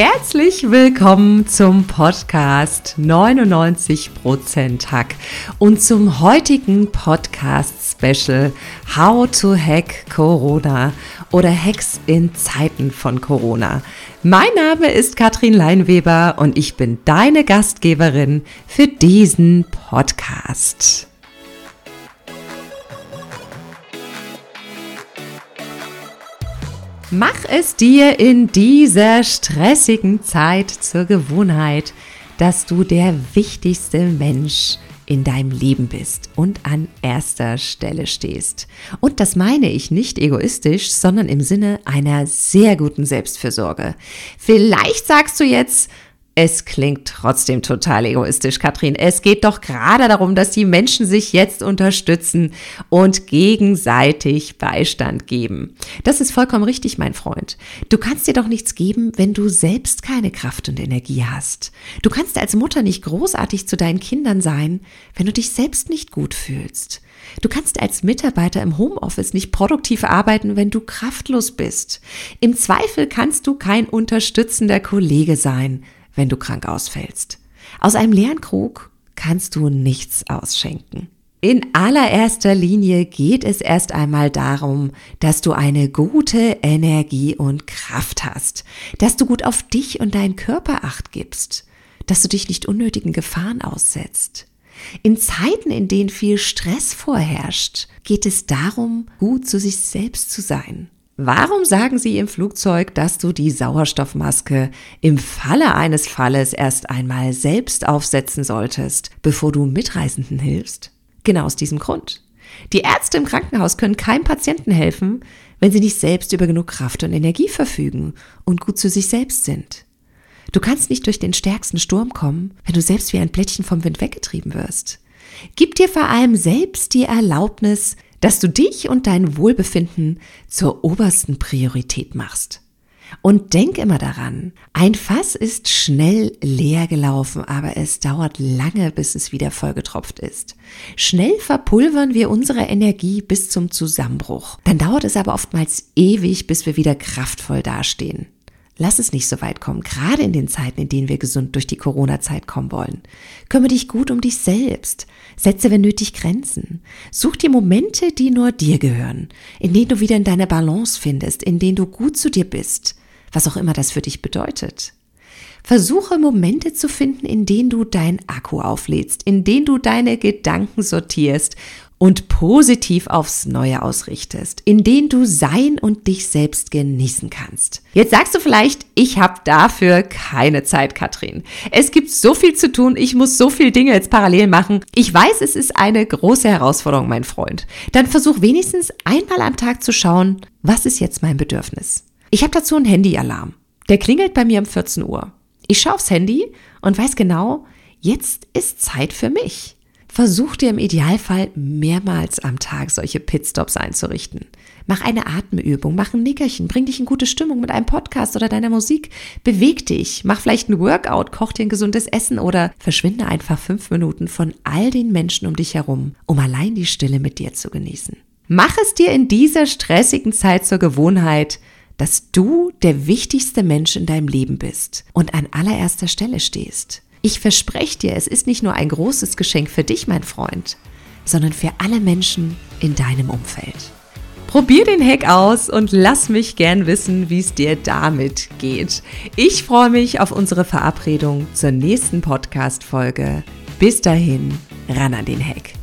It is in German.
Herzlich willkommen zum Podcast 99% Hack und zum heutigen Podcast Special How to Hack Corona oder Hacks in Zeiten von Corona. Mein Name ist Katrin Leinweber und ich bin deine Gastgeberin für diesen Podcast. Mach es dir in dieser stressigen Zeit zur Gewohnheit, dass du der wichtigste Mensch in deinem Leben bist und an erster Stelle stehst. Und das meine ich nicht egoistisch, sondern im Sinne einer sehr guten Selbstfürsorge. Vielleicht sagst du jetzt, es klingt trotzdem total egoistisch, Katrin. Es geht doch gerade darum, dass die Menschen sich jetzt unterstützen und gegenseitig Beistand geben. Das ist vollkommen richtig, mein Freund. Du kannst dir doch nichts geben, wenn du selbst keine Kraft und Energie hast. Du kannst als Mutter nicht großartig zu deinen Kindern sein, wenn du dich selbst nicht gut fühlst. Du kannst als Mitarbeiter im Homeoffice nicht produktiv arbeiten, wenn du kraftlos bist. Im Zweifel kannst du kein unterstützender Kollege sein, wenn du krank ausfällst. Aus einem leeren Krug kannst du nichts ausschenken. In allererster Linie geht es erst einmal darum, dass du eine gute Energie und Kraft hast, dass du gut auf dich und deinen Körper acht gibst, dass du dich nicht unnötigen Gefahren aussetzt. In Zeiten, in denen viel Stress vorherrscht, geht es darum, gut zu sich selbst zu sein Warum sagen Sie im Flugzeug, dass du die Sauerstoffmaske im Falle eines Falles erst einmal selbst aufsetzen solltest, bevor du Mitreisenden hilfst? Genau aus diesem Grund. Die Ärzte im Krankenhaus können keinem Patienten helfen, wenn sie nicht selbst über genug Kraft und Energie verfügen und gut zu sich selbst sind. Du kannst nicht durch den stärksten Sturm kommen, wenn du selbst wie ein Blättchen vom Wind weggetrieben wirst. Gib dir vor allem selbst die Erlaubnis, dass du dich und dein Wohlbefinden zur obersten Priorität machst. Und denk immer daran, ein Fass ist schnell leer gelaufen, aber es dauert lange, bis es wieder vollgetropft ist. Schnell verpulvern wir unsere Energie bis zum Zusammenbruch. Dann dauert es aber oftmals ewig, bis wir wieder kraftvoll dastehen. Lass es nicht so weit kommen, gerade in den Zeiten, in denen wir gesund durch die Corona-Zeit kommen wollen. Kümmere dich gut um dich selbst. Setze, wenn nötig, Grenzen. Such dir Momente, die nur dir gehören, in denen du wieder in deine Balance findest, in denen du gut zu dir bist, was auch immer das für dich bedeutet. Versuche Momente zu finden, in denen du dein Akku auflädst, in denen du deine Gedanken sortierst und positiv aufs Neue ausrichtest, in denen du sein und dich selbst genießen kannst. Jetzt sagst du vielleicht, ich habe dafür keine Zeit, Katrin. Es gibt so viel zu tun, ich muss so viele Dinge jetzt parallel machen. Ich weiß, es ist eine große Herausforderung, mein Freund. Dann versuch wenigstens einmal am Tag zu schauen, was ist jetzt mein Bedürfnis. Ich habe dazu einen Handyalarm. Der klingelt bei mir um 14 Uhr. Ich schaue aufs Handy und weiß genau, jetzt ist Zeit für mich. Versuch dir im Idealfall mehrmals am Tag solche Pitstops einzurichten. Mach eine Atemübung, mach ein Nickerchen, bring dich in gute Stimmung mit einem Podcast oder deiner Musik, beweg dich, mach vielleicht ein Workout, koch dir ein gesundes Essen oder verschwinde einfach fünf Minuten von all den Menschen um dich herum, um allein die Stille mit dir zu genießen. Mach es dir in dieser stressigen Zeit zur Gewohnheit, dass du der wichtigste Mensch in deinem Leben bist und an allererster Stelle stehst. Ich verspreche dir, es ist nicht nur ein großes Geschenk für dich, mein Freund, sondern für alle Menschen in deinem Umfeld. Probier den Hack aus und lass mich gern wissen, wie es dir damit geht. Ich freue mich auf unsere Verabredung zur nächsten Podcast-Folge. Bis dahin, ran an den Hack.